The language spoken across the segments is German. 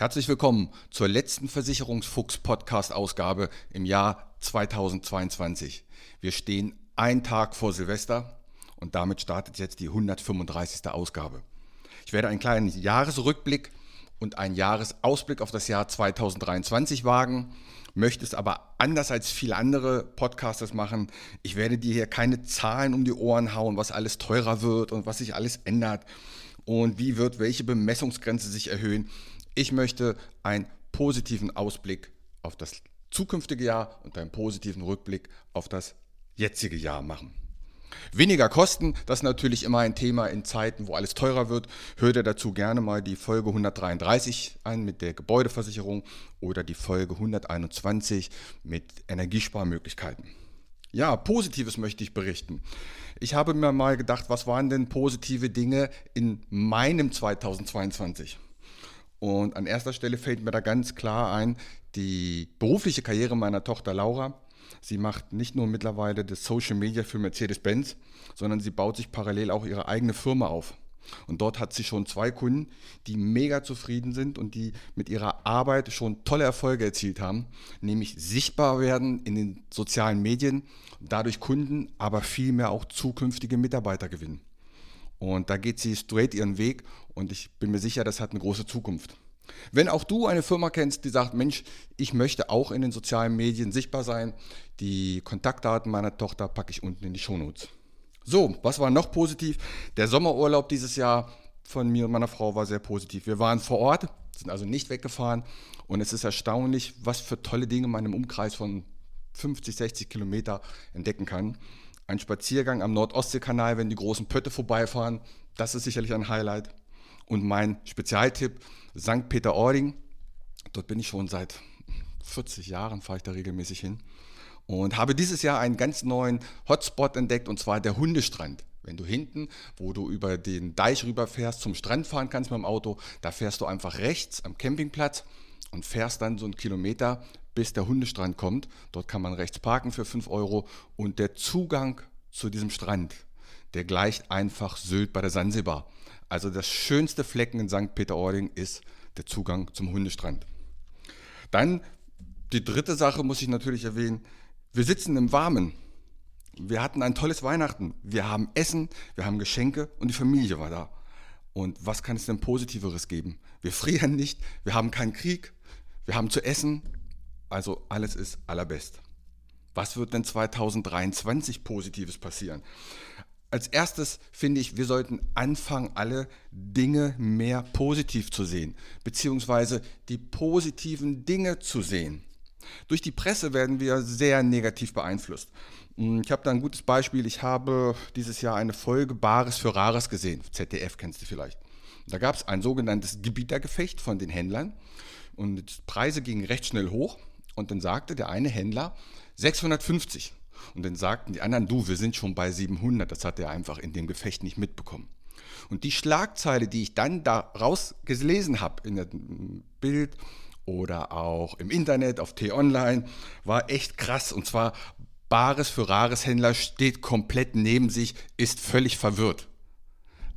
Herzlich willkommen zur letzten Versicherungsfuchs-Podcast-Ausgabe im Jahr 2022. Wir stehen einen Tag vor Silvester und damit startet jetzt die 135. Ausgabe. Ich werde einen kleinen Jahresrückblick und einen Jahresausblick auf das Jahr 2023 wagen, möchte es aber anders als viele andere Podcasters machen. Ich werde dir hier keine Zahlen um die Ohren hauen, was alles teurer wird und was sich alles ändert und wie wird welche Bemessungsgrenze sich erhöhen. Ich möchte einen positiven Ausblick auf das zukünftige Jahr und einen positiven Rückblick auf das jetzige Jahr machen. Weniger Kosten, das ist natürlich immer ein Thema in Zeiten, wo alles teurer wird. Hört ihr dazu gerne mal die Folge 133 ein mit der Gebäudeversicherung oder die Folge 121 mit Energiesparmöglichkeiten. Ja, Positives möchte ich berichten. Ich habe mir mal gedacht, was waren denn positive Dinge in meinem 2022? Und an erster Stelle fällt mir da ganz klar ein, die berufliche Karriere meiner Tochter Laura. Sie macht nicht nur mittlerweile das Social Media für Mercedes-Benz, sondern sie baut sich parallel auch ihre eigene Firma auf. Und dort hat sie schon zwei Kunden, die mega zufrieden sind und die mit ihrer Arbeit schon tolle Erfolge erzielt haben, nämlich sichtbar werden in den sozialen Medien, dadurch Kunden, aber vielmehr auch zukünftige Mitarbeiter gewinnen. Und da geht sie straight ihren Weg und ich bin mir sicher, das hat eine große Zukunft. Wenn auch du eine Firma kennst, die sagt, Mensch, ich möchte auch in den sozialen Medien sichtbar sein, die Kontaktdaten meiner Tochter packe ich unten in die Shownotes. So, was war noch positiv? Der Sommerurlaub dieses Jahr von mir und meiner Frau war sehr positiv. Wir waren vor Ort, sind also nicht weggefahren und es ist erstaunlich, was für tolle Dinge man im Umkreis von 50, 60 Kilometer entdecken kann. Ein Spaziergang am Nordostseekanal, wenn die großen Pötte vorbeifahren, das ist sicherlich ein Highlight. Und mein Spezialtipp, St. Peter-Ording. Dort bin ich schon seit 40 Jahren, fahre ich da regelmäßig hin. Und habe dieses Jahr einen ganz neuen Hotspot entdeckt, und zwar der Hundestrand. Wenn du hinten, wo du über den Deich rüberfährst, zum Strand fahren kannst mit dem Auto, da fährst du einfach rechts am Campingplatz und fährst dann so einen Kilometer bis der Hundestrand kommt. Dort kann man rechts parken für 5 Euro und der Zugang zu diesem Strand, der gleicht einfach Sylt bei der Sansibar. Also das schönste Flecken in St. Peter-Ording ist der Zugang zum Hundestrand. Dann die dritte Sache muss ich natürlich erwähnen. Wir sitzen im Warmen. Wir hatten ein tolles Weihnachten. Wir haben Essen, wir haben Geschenke und die Familie war da. Und was kann es denn Positiveres geben? Wir frieren nicht, wir haben keinen Krieg, wir haben zu essen, also alles ist allerbest. Was wird denn 2023 Positives passieren? Als erstes finde ich, wir sollten anfangen, alle Dinge mehr positiv zu sehen, beziehungsweise die positiven Dinge zu sehen. Durch die Presse werden wir sehr negativ beeinflusst. Hm, ich habe da ein gutes Beispiel. Ich habe dieses Jahr eine Folge Bares für Rares gesehen. ZDF kennst du vielleicht. Da gab es ein sogenanntes Gebietergefecht von den Händlern und Preise gingen recht schnell hoch. Und dann sagte der eine Händler 650. Und dann sagten die anderen, du, wir sind schon bei 700. Das hat er einfach in dem Gefecht nicht mitbekommen. Und die Schlagzeile, die ich dann daraus gelesen habe, in dem Bild oder auch im Internet, auf T-Online, war echt krass. Und zwar, Bares für Rares Händler steht komplett neben sich, ist völlig verwirrt.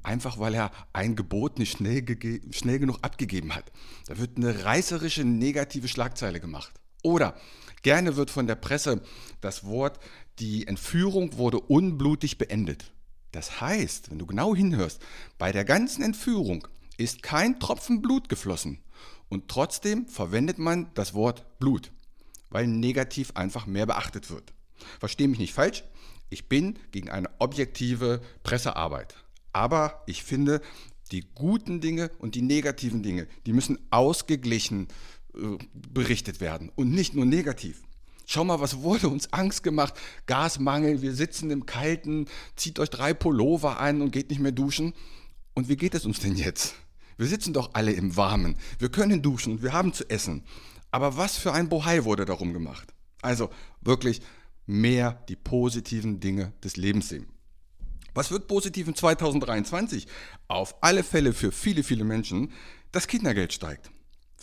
Einfach weil er ein Gebot nicht schnell, schnell genug abgegeben hat. Da wird eine reißerische negative Schlagzeile gemacht. Oder gerne wird von der Presse das Wort, die Entführung wurde unblutig beendet. Das heißt, wenn du genau hinhörst, bei der ganzen Entführung ist kein Tropfen Blut geflossen. Und trotzdem verwendet man das Wort Blut, weil negativ einfach mehr beachtet wird. Verstehe mich nicht falsch, ich bin gegen eine objektive Pressearbeit. Aber ich finde, die guten Dinge und die negativen Dinge, die müssen ausgeglichen berichtet werden und nicht nur negativ. Schau mal, was wurde uns Angst gemacht? Gasmangel, wir sitzen im Kalten, zieht euch drei Pullover an und geht nicht mehr duschen. Und wie geht es uns denn jetzt? Wir sitzen doch alle im Warmen. Wir können duschen und wir haben zu essen. Aber was für ein Bohai wurde darum gemacht? Also wirklich mehr die positiven Dinge des Lebens sehen. Was wird positiv in 2023? Auf alle Fälle für viele, viele Menschen, das Kindergeld steigt.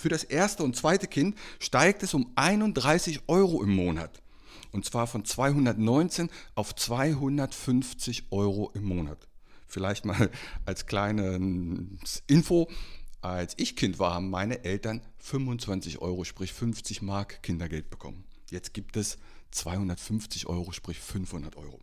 Für das erste und zweite Kind steigt es um 31 Euro im Monat. Und zwar von 219 auf 250 Euro im Monat. Vielleicht mal als kleine Info. Als ich Kind war, haben meine Eltern 25 Euro, sprich 50 Mark Kindergeld bekommen. Jetzt gibt es 250 Euro, sprich 500 Euro.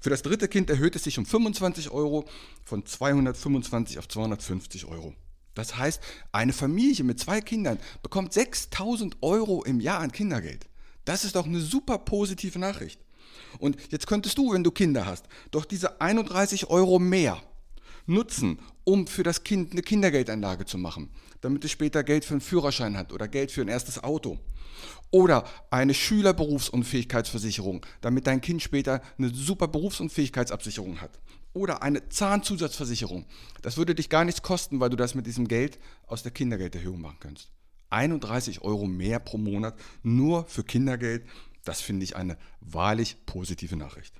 Für das dritte Kind erhöht es sich um 25 Euro von 225 auf 250 Euro. Das heißt, eine Familie mit zwei Kindern bekommt 6000 Euro im Jahr an Kindergeld. Das ist doch eine super positive Nachricht. Und jetzt könntest du, wenn du Kinder hast, doch diese 31 Euro mehr nutzen, um für das Kind eine Kindergeldanlage zu machen, damit es später Geld für einen Führerschein hat oder Geld für ein erstes Auto. Oder eine Schülerberufsunfähigkeitsversicherung, damit dein Kind später eine super Berufsunfähigkeitsabsicherung hat. Oder eine Zahnzusatzversicherung. Das würde dich gar nichts kosten, weil du das mit diesem Geld aus der Kindergelderhöhung machen kannst. 31 Euro mehr pro Monat nur für Kindergeld, das finde ich eine wahrlich positive Nachricht.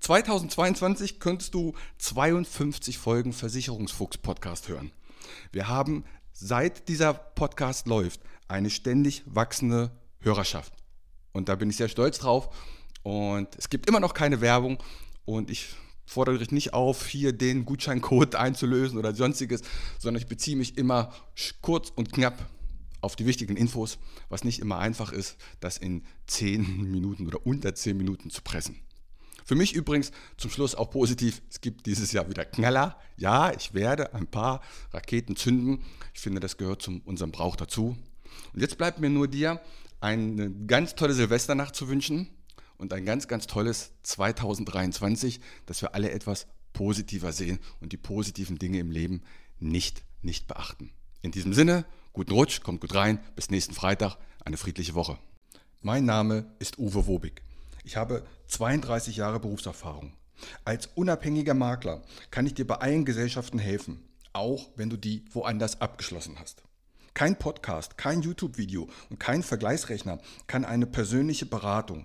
2022 könntest du 52 Folgen Versicherungsfuchs Podcast hören. Wir haben seit dieser Podcast läuft eine ständig wachsende Hörerschaft. Und da bin ich sehr stolz drauf. Und es gibt immer noch keine Werbung. Und ich fordere dich nicht auf, hier den Gutscheincode einzulösen oder sonstiges, sondern ich beziehe mich immer kurz und knapp auf die wichtigen Infos, was nicht immer einfach ist, das in 10 Minuten oder unter 10 Minuten zu pressen. Für mich übrigens zum Schluss auch positiv, es gibt dieses Jahr wieder Knaller. Ja, ich werde ein paar Raketen zünden. Ich finde, das gehört zu unserem Brauch dazu. Und jetzt bleibt mir nur dir eine ganz tolle Silvesternacht zu wünschen und ein ganz, ganz tolles 2023, dass wir alle etwas positiver sehen und die positiven Dinge im Leben nicht, nicht beachten. In diesem Sinne, guten Rutsch, kommt gut rein, bis nächsten Freitag, eine friedliche Woche. Mein Name ist Uwe Wobig. Ich habe 32 Jahre Berufserfahrung. Als unabhängiger Makler kann ich dir bei allen Gesellschaften helfen, auch wenn du die woanders abgeschlossen hast. Kein Podcast, kein YouTube-Video und kein Vergleichsrechner kann eine persönliche Beratung,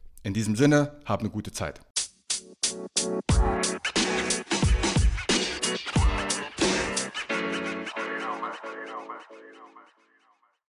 In diesem Sinne, habt eine gute Zeit.